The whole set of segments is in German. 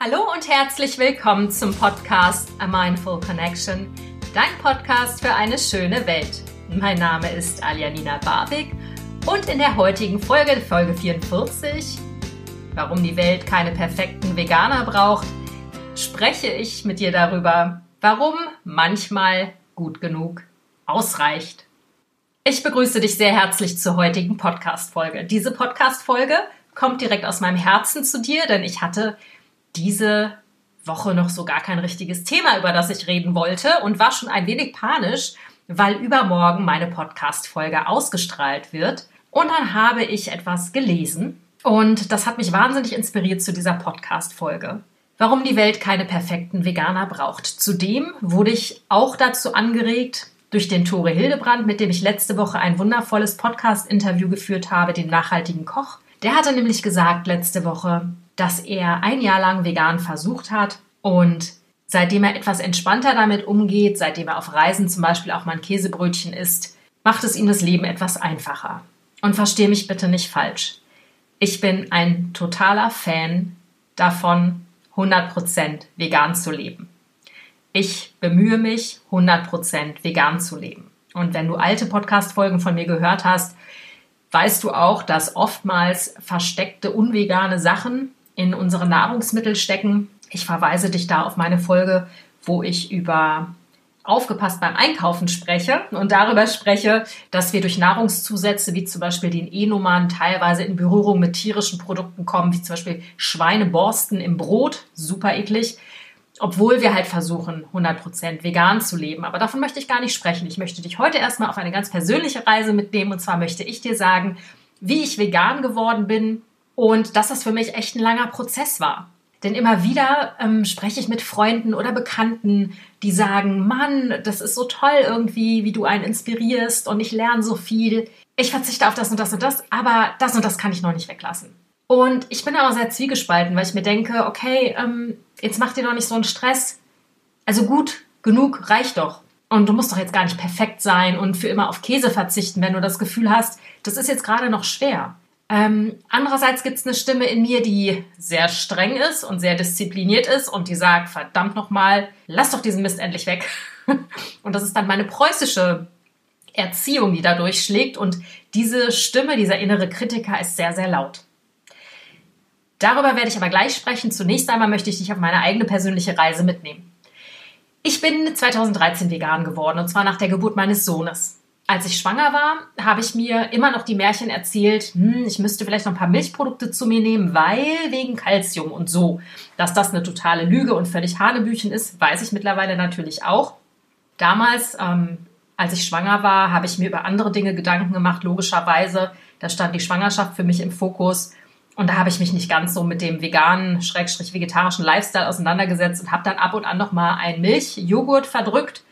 Hallo und herzlich willkommen zum Podcast A Mindful Connection, dein Podcast für eine schöne Welt. Mein Name ist Aljanina Barbig und in der heutigen Folge, Folge 44, warum die Welt keine perfekten Veganer braucht, spreche ich mit dir darüber, warum manchmal gut genug ausreicht. Ich begrüße dich sehr herzlich zur heutigen Podcast-Folge. Diese Podcast-Folge kommt direkt aus meinem Herzen zu dir, denn ich hatte diese Woche noch so gar kein richtiges Thema, über das ich reden wollte und war schon ein wenig panisch, weil übermorgen meine Podcast-Folge ausgestrahlt wird. Und dann habe ich etwas gelesen und das hat mich wahnsinnig inspiriert zu dieser Podcast-Folge. Warum die Welt keine perfekten Veganer braucht. Zudem wurde ich auch dazu angeregt, durch den Tore Hildebrand, mit dem ich letzte Woche ein wundervolles Podcast-Interview geführt habe, den nachhaltigen Koch. Der hatte nämlich gesagt letzte Woche, dass er ein Jahr lang vegan versucht hat und seitdem er etwas entspannter damit umgeht, seitdem er auf Reisen zum Beispiel auch mal ein Käsebrötchen isst, macht es ihm das Leben etwas einfacher. Und verstehe mich bitte nicht falsch. Ich bin ein totaler Fan davon, 100% vegan zu leben. Ich bemühe mich, 100% vegan zu leben. Und wenn du alte Podcast-Folgen von mir gehört hast, weißt du auch, dass oftmals versteckte unvegane Sachen in unsere Nahrungsmittel stecken. Ich verweise dich da auf meine Folge, wo ich über aufgepasst beim Einkaufen spreche und darüber spreche, dass wir durch Nahrungszusätze wie zum Beispiel den E-Nummern teilweise in Berührung mit tierischen Produkten kommen, wie zum Beispiel Schweineborsten im Brot, super eklig, obwohl wir halt versuchen, 100% vegan zu leben. Aber davon möchte ich gar nicht sprechen. Ich möchte dich heute erstmal auf eine ganz persönliche Reise mitnehmen und zwar möchte ich dir sagen, wie ich vegan geworden bin, und dass das für mich echt ein langer Prozess war. Denn immer wieder ähm, spreche ich mit Freunden oder Bekannten, die sagen, Mann, das ist so toll irgendwie, wie du einen inspirierst und ich lerne so viel. Ich verzichte auf das und das und das, aber das und das kann ich noch nicht weglassen. Und ich bin aber sehr zwiegespalten, weil ich mir denke, okay, ähm, jetzt mach dir doch nicht so einen Stress. Also gut, genug, reicht doch. Und du musst doch jetzt gar nicht perfekt sein und für immer auf Käse verzichten, wenn du das Gefühl hast, das ist jetzt gerade noch schwer. Ähm, andererseits gibt es eine Stimme in mir, die sehr streng ist und sehr diszipliniert ist und die sagt, verdammt nochmal, lass doch diesen Mist endlich weg. und das ist dann meine preußische Erziehung, die da durchschlägt. Und diese Stimme, dieser innere Kritiker ist sehr, sehr laut. Darüber werde ich aber gleich sprechen. Zunächst einmal möchte ich dich auf meine eigene persönliche Reise mitnehmen. Ich bin 2013 vegan geworden und zwar nach der Geburt meines Sohnes als ich schwanger war, habe ich mir immer noch die Märchen erzählt, hm, ich müsste vielleicht noch ein paar Milchprodukte zu mir nehmen, weil wegen Kalzium und so. Dass das eine totale Lüge und völlig Hanebüchen ist, weiß ich mittlerweile natürlich auch. Damals, ähm, als ich schwanger war, habe ich mir über andere Dinge Gedanken gemacht, logischerweise. Da stand die Schwangerschaft für mich im Fokus. Und da habe ich mich nicht ganz so mit dem veganen, schrägstrich vegetarischen Lifestyle auseinandergesetzt und habe dann ab und an noch mal ein Milchjoghurt verdrückt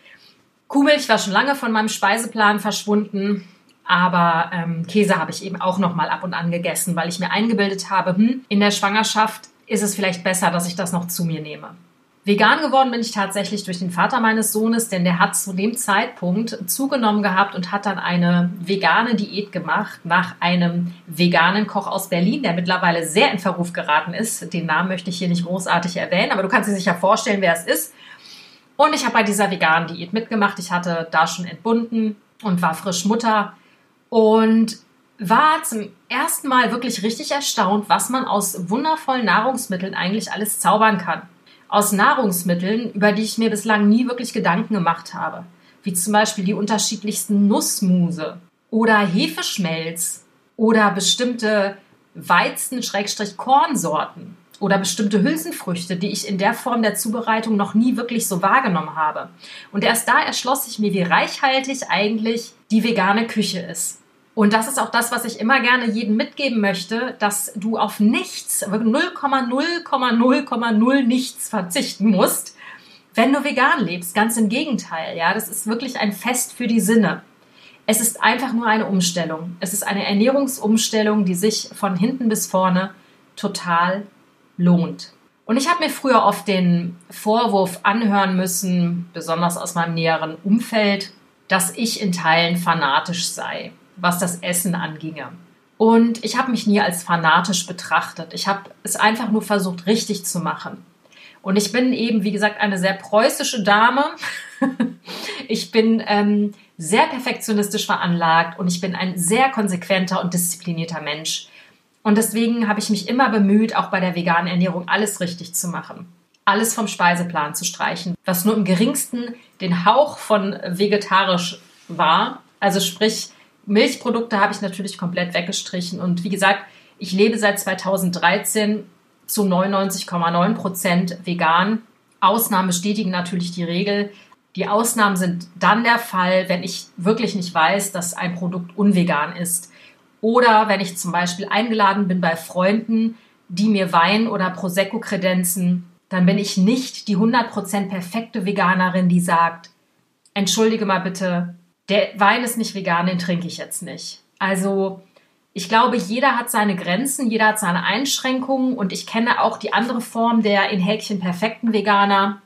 Kuhmilch war schon lange von meinem Speiseplan verschwunden. Aber ähm, Käse habe ich eben auch noch mal ab und an gegessen, weil ich mir eingebildet habe, hm, in der Schwangerschaft ist es vielleicht besser, dass ich das noch zu mir nehme. Vegan geworden bin ich tatsächlich durch den Vater meines Sohnes, denn der hat zu dem Zeitpunkt zugenommen gehabt und hat dann eine vegane Diät gemacht nach einem veganen Koch aus Berlin, der mittlerweile sehr in Verruf geraten ist. Den Namen möchte ich hier nicht großartig erwähnen, aber du kannst dir sicher vorstellen, wer es ist. Und ich habe bei dieser veganen Diät mitgemacht. Ich hatte da schon entbunden und war frisch Mutter und war zum ersten Mal wirklich richtig erstaunt, was man aus wundervollen Nahrungsmitteln eigentlich alles zaubern kann. Aus Nahrungsmitteln, über die ich mir bislang nie wirklich Gedanken gemacht habe. Wie zum Beispiel die unterschiedlichsten Nussmuse oder Hefeschmelz oder bestimmte Weizen-Kornsorten oder bestimmte Hülsenfrüchte, die ich in der Form der Zubereitung noch nie wirklich so wahrgenommen habe. Und erst da erschloss sich mir, wie reichhaltig eigentlich die vegane Küche ist. Und das ist auch das, was ich immer gerne jedem mitgeben möchte, dass du auf nichts, 0,0,0,0 nichts verzichten musst, wenn du vegan lebst. Ganz im Gegenteil, ja, das ist wirklich ein Fest für die Sinne. Es ist einfach nur eine Umstellung. Es ist eine Ernährungsumstellung, die sich von hinten bis vorne total lohnt. Und ich habe mir früher oft den Vorwurf anhören müssen, besonders aus meinem näheren Umfeld, dass ich in Teilen fanatisch sei, was das Essen anginge. Und ich habe mich nie als fanatisch betrachtet. Ich habe es einfach nur versucht, richtig zu machen. Und ich bin eben, wie gesagt, eine sehr preußische Dame. ich bin ähm, sehr perfektionistisch veranlagt und ich bin ein sehr konsequenter und disziplinierter Mensch. Und deswegen habe ich mich immer bemüht, auch bei der veganen Ernährung alles richtig zu machen. Alles vom Speiseplan zu streichen, was nur im geringsten den Hauch von vegetarisch war. Also sprich, Milchprodukte habe ich natürlich komplett weggestrichen. Und wie gesagt, ich lebe seit 2013 zu 99,9 Prozent vegan. Ausnahmen bestätigen natürlich die Regel. Die Ausnahmen sind dann der Fall, wenn ich wirklich nicht weiß, dass ein Produkt unvegan ist. Oder wenn ich zum Beispiel eingeladen bin bei Freunden, die mir Wein oder Prosecco kredenzen, dann bin ich nicht die 100% perfekte Veganerin, die sagt, entschuldige mal bitte, der Wein ist nicht vegan, den trinke ich jetzt nicht. Also ich glaube, jeder hat seine Grenzen, jeder hat seine Einschränkungen und ich kenne auch die andere Form der in Häkchen perfekten Veganer,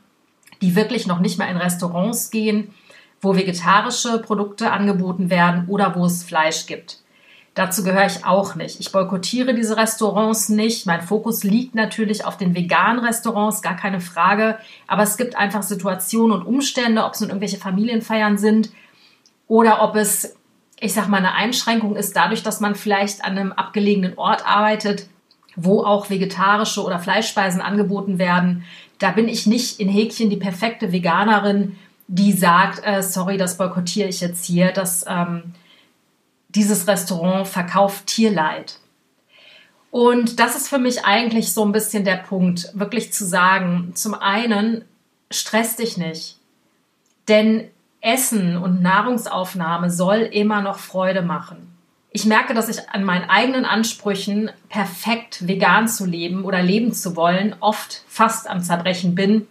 die wirklich noch nicht mal in Restaurants gehen, wo vegetarische Produkte angeboten werden oder wo es Fleisch gibt. Dazu gehöre ich auch nicht. Ich boykottiere diese Restaurants nicht. Mein Fokus liegt natürlich auf den veganen Restaurants, gar keine Frage. Aber es gibt einfach Situationen und Umstände, ob es nun irgendwelche Familienfeiern sind oder ob es ich sag mal, eine Einschränkung ist dadurch, dass man vielleicht an einem abgelegenen Ort arbeitet, wo auch vegetarische oder Fleischspeisen angeboten werden. Da bin ich nicht in Häkchen die perfekte Veganerin, die sagt, äh, sorry, das boykottiere ich jetzt hier, dass ähm, dieses Restaurant verkauft Tierleid. Und das ist für mich eigentlich so ein bisschen der Punkt, wirklich zu sagen, zum einen, stress dich nicht. Denn Essen und Nahrungsaufnahme soll immer noch Freude machen. Ich merke, dass ich an meinen eigenen Ansprüchen, perfekt vegan zu leben oder leben zu wollen, oft fast am Zerbrechen bin,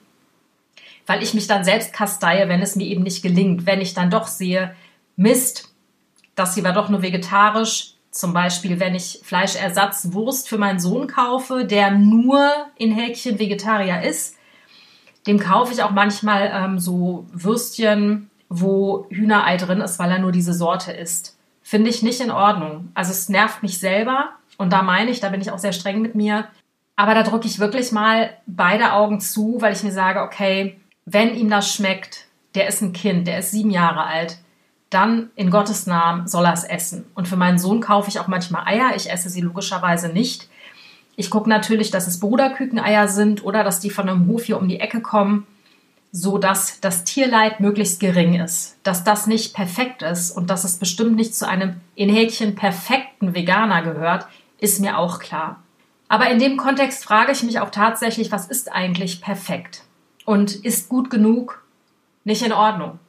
weil ich mich dann selbst kasteie, wenn es mir eben nicht gelingt. Wenn ich dann doch sehe, Mist, das hier war doch nur vegetarisch. Zum Beispiel, wenn ich Fleischersatzwurst für meinen Sohn kaufe, der nur in Häkchen Vegetarier ist, dem kaufe ich auch manchmal ähm, so Würstchen wo Hühnerei drin ist, weil er nur diese Sorte isst. Finde ich nicht in Ordnung. Also es nervt mich selber und da meine ich, da bin ich auch sehr streng mit mir. Aber da drücke ich wirklich mal beide Augen zu, weil ich mir sage, okay, wenn ihm das schmeckt, der ist ein Kind, der ist sieben Jahre alt, dann in Gottes Namen soll er es essen. Und für meinen Sohn kaufe ich auch manchmal Eier. Ich esse sie logischerweise nicht. Ich gucke natürlich, dass es Bruderkükeneier sind oder dass die von einem Hof hier um die Ecke kommen so dass das Tierleid möglichst gering ist, dass das nicht perfekt ist und dass es bestimmt nicht zu einem in Häkchen perfekten Veganer gehört, ist mir auch klar. Aber in dem Kontext frage ich mich auch tatsächlich, was ist eigentlich perfekt? Und ist gut genug nicht in Ordnung?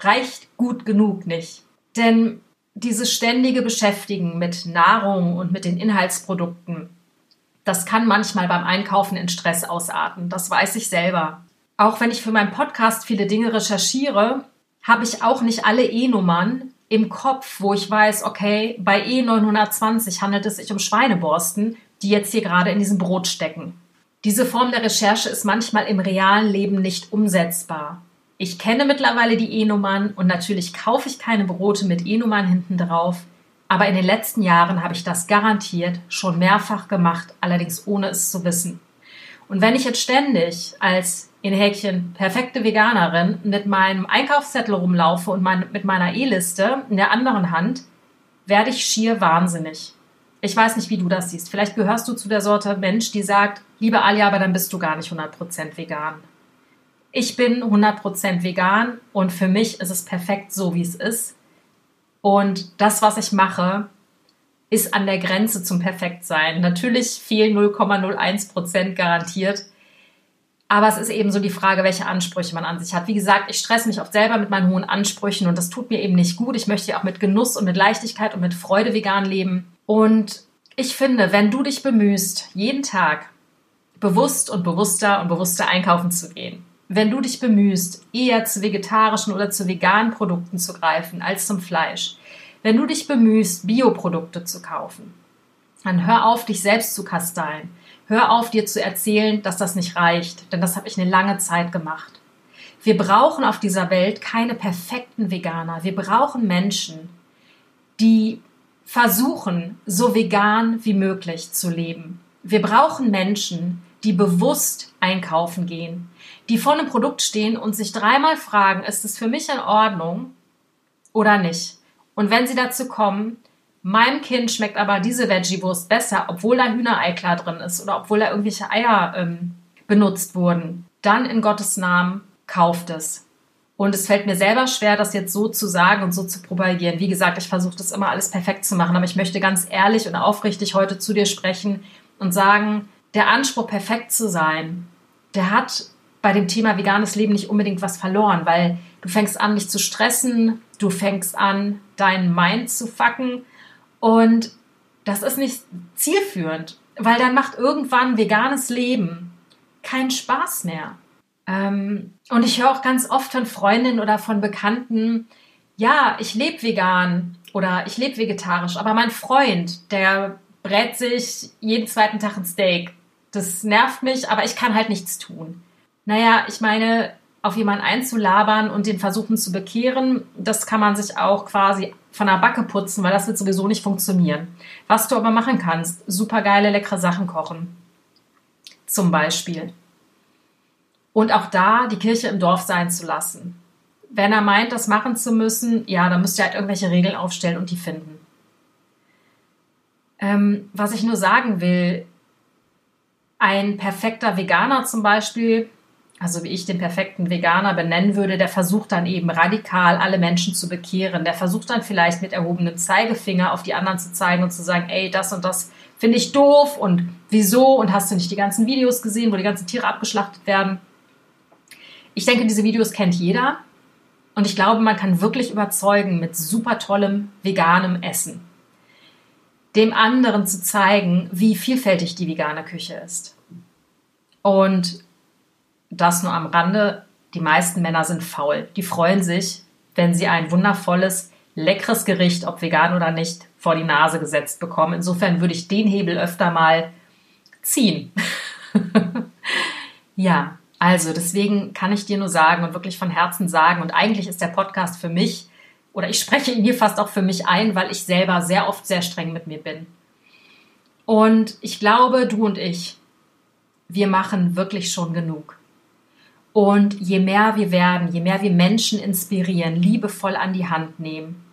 Reicht gut genug nicht? Denn dieses ständige Beschäftigen mit Nahrung und mit den Inhaltsprodukten, das kann manchmal beim Einkaufen in Stress ausarten. Das weiß ich selber auch wenn ich für meinen Podcast viele Dinge recherchiere, habe ich auch nicht alle E-Nummern im Kopf, wo ich weiß, okay, bei E920 handelt es sich um Schweineborsten, die jetzt hier gerade in diesem Brot stecken. Diese Form der Recherche ist manchmal im realen Leben nicht umsetzbar. Ich kenne mittlerweile die E-Nummern und natürlich kaufe ich keine Brote mit E-Nummern hinten drauf, aber in den letzten Jahren habe ich das garantiert schon mehrfach gemacht, allerdings ohne es zu wissen. Und wenn ich jetzt ständig als in Häkchen perfekte Veganerin mit meinem Einkaufszettel rumlaufe und mein, mit meiner E-Liste in der anderen Hand, werde ich schier wahnsinnig. Ich weiß nicht, wie du das siehst. Vielleicht gehörst du zu der Sorte Mensch, die sagt, liebe Alia, aber dann bist du gar nicht 100% vegan. Ich bin 100% vegan und für mich ist es perfekt so, wie es ist. Und das, was ich mache, ist an der Grenze zum Perfektsein. Natürlich fehlen 0,01% garantiert. Aber es ist eben so die Frage, welche Ansprüche man an sich hat. Wie gesagt, ich stresse mich oft selber mit meinen hohen Ansprüchen und das tut mir eben nicht gut. Ich möchte ja auch mit Genuss und mit Leichtigkeit und mit Freude vegan leben. Und ich finde, wenn du dich bemühst, jeden Tag bewusst und bewusster und bewusster einkaufen zu gehen, wenn du dich bemühst, eher zu vegetarischen oder zu veganen Produkten zu greifen als zum Fleisch, wenn du dich bemühst, Bioprodukte zu kaufen, dann hör auf, dich selbst zu kasteien. Hör auf, dir zu erzählen, dass das nicht reicht, denn das habe ich eine lange Zeit gemacht. Wir brauchen auf dieser Welt keine perfekten Veganer. Wir brauchen Menschen, die versuchen, so vegan wie möglich zu leben. Wir brauchen Menschen, die bewusst einkaufen gehen, die vor einem Produkt stehen und sich dreimal fragen, ist es für mich in Ordnung oder nicht? Und wenn sie dazu kommen, meinem Kind schmeckt aber diese Veggie-Wurst besser, obwohl da Hühnerei klar drin ist oder obwohl da irgendwelche Eier ähm, benutzt wurden, dann in Gottes Namen kauft es. Und es fällt mir selber schwer, das jetzt so zu sagen und so zu propagieren. Wie gesagt, ich versuche das immer alles perfekt zu machen, aber ich möchte ganz ehrlich und aufrichtig heute zu dir sprechen und sagen, der Anspruch, perfekt zu sein, der hat bei dem Thema veganes Leben nicht unbedingt was verloren, weil du fängst an, dich zu stressen, du fängst an, deinen Mind zu fucken und das ist nicht zielführend, weil dann macht irgendwann veganes Leben keinen Spaß mehr. Ähm, und ich höre auch ganz oft von Freundinnen oder von Bekannten, ja, ich lebe vegan oder ich lebe vegetarisch, aber mein Freund, der brät sich jeden zweiten Tag ein Steak. Das nervt mich, aber ich kann halt nichts tun. Naja, ich meine, auf jemanden einzulabern und den versuchen zu bekehren, das kann man sich auch quasi von der Backe putzen, weil das wird sowieso nicht funktionieren. Was du aber machen kannst, super geile, leckere Sachen kochen. Zum Beispiel. Und auch da die Kirche im Dorf sein zu lassen. Wenn er meint, das machen zu müssen, ja, dann müsst ihr halt irgendwelche Regeln aufstellen und die finden. Ähm, was ich nur sagen will, ein perfekter Veganer zum Beispiel, also wie ich den perfekten Veganer benennen würde, der versucht dann eben radikal alle Menschen zu bekehren. Der versucht dann vielleicht mit erhobenem Zeigefinger auf die anderen zu zeigen und zu sagen, ey, das und das finde ich doof und wieso und hast du nicht die ganzen Videos gesehen, wo die ganzen Tiere abgeschlachtet werden. Ich denke, diese Videos kennt jeder und ich glaube, man kann wirklich überzeugen mit super tollem veganem Essen dem anderen zu zeigen, wie vielfältig die vegane Küche ist. Und das nur am Rande, die meisten Männer sind faul. Die freuen sich, wenn sie ein wundervolles, leckeres Gericht, ob vegan oder nicht, vor die Nase gesetzt bekommen. Insofern würde ich den Hebel öfter mal ziehen. ja, also deswegen kann ich dir nur sagen und wirklich von Herzen sagen, und eigentlich ist der Podcast für mich oder ich spreche ihn hier fast auch für mich ein, weil ich selber sehr oft sehr streng mit mir bin. Und ich glaube, du und ich, wir machen wirklich schon genug. Und je mehr wir werden, je mehr wir Menschen inspirieren, liebevoll an die Hand nehmen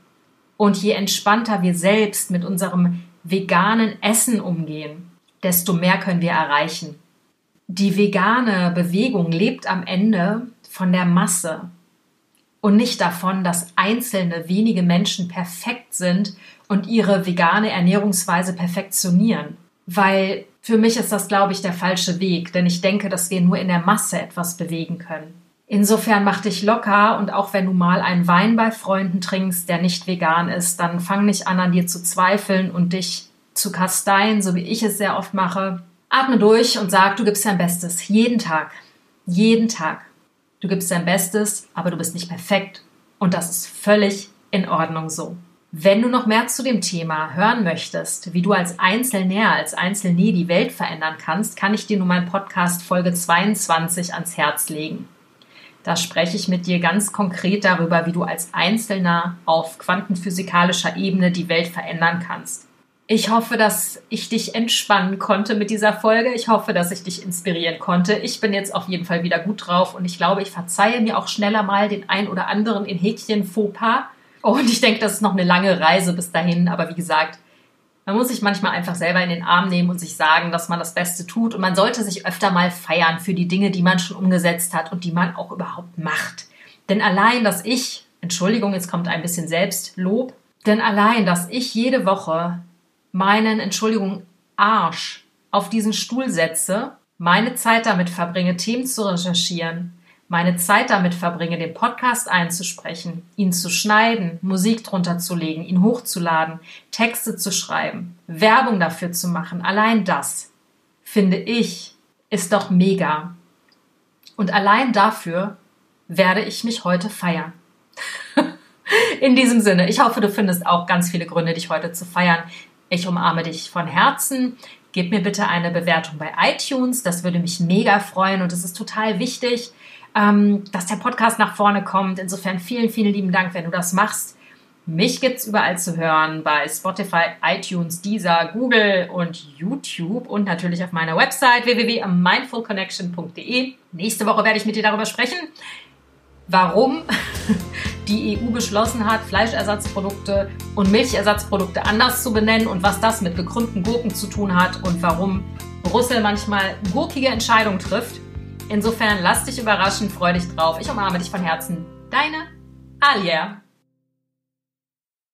und je entspannter wir selbst mit unserem veganen Essen umgehen, desto mehr können wir erreichen. Die vegane Bewegung lebt am Ende von der Masse, und nicht davon, dass einzelne wenige Menschen perfekt sind und ihre vegane Ernährungsweise perfektionieren. Weil für mich ist das, glaube ich, der falsche Weg, denn ich denke, dass wir nur in der Masse etwas bewegen können. Insofern mach dich locker und auch wenn du mal einen Wein bei Freunden trinkst, der nicht vegan ist, dann fang nicht an, an dir zu zweifeln und dich zu kasteien, so wie ich es sehr oft mache. Atme durch und sag, du gibst dein Bestes. Jeden Tag. Jeden Tag. Du gibst dein Bestes, aber du bist nicht perfekt. Und das ist völlig in Ordnung so. Wenn du noch mehr zu dem Thema hören möchtest, wie du als Einzelnäher, als Einzelnäh die Welt verändern kannst, kann ich dir nur meinen Podcast Folge 22 ans Herz legen. Da spreche ich mit dir ganz konkret darüber, wie du als Einzelner auf quantenphysikalischer Ebene die Welt verändern kannst. Ich hoffe, dass ich dich entspannen konnte mit dieser Folge. Ich hoffe, dass ich dich inspirieren konnte. Ich bin jetzt auf jeden Fall wieder gut drauf und ich glaube, ich verzeihe mir auch schneller mal den ein oder anderen in Häkchen Fauxpas. Und ich denke, das ist noch eine lange Reise bis dahin. Aber wie gesagt, man muss sich manchmal einfach selber in den Arm nehmen und sich sagen, dass man das Beste tut. Und man sollte sich öfter mal feiern für die Dinge, die man schon umgesetzt hat und die man auch überhaupt macht. Denn allein, dass ich, Entschuldigung, jetzt kommt ein bisschen Selbstlob, denn allein, dass ich jede Woche meinen, Entschuldigung, Arsch auf diesen Stuhl setze, meine Zeit damit verbringe, Themen zu recherchieren, meine Zeit damit verbringe, den Podcast einzusprechen, ihn zu schneiden, Musik drunter zu legen, ihn hochzuladen, Texte zu schreiben, Werbung dafür zu machen, allein das, finde ich, ist doch mega. Und allein dafür werde ich mich heute feiern. In diesem Sinne, ich hoffe, du findest auch ganz viele Gründe, dich heute zu feiern. Ich umarme dich von Herzen. Gib mir bitte eine Bewertung bei iTunes. Das würde mich mega freuen und es ist total wichtig, ähm, dass der Podcast nach vorne kommt. Insofern vielen, vielen lieben Dank, wenn du das machst. Mich gibt's überall zu hören bei Spotify, iTunes, Deezer, Google und YouTube und natürlich auf meiner Website www.mindfulconnection.de. Nächste Woche werde ich mit dir darüber sprechen, warum die EU beschlossen hat, Fleischersatzprodukte und Milchersatzprodukte anders zu benennen und was das mit gekrümmten Gurken zu tun hat und warum Brüssel manchmal gurkige Entscheidungen trifft. Insofern lass dich überraschen, freu dich drauf. Ich umarme dich von Herzen. Deine Alia.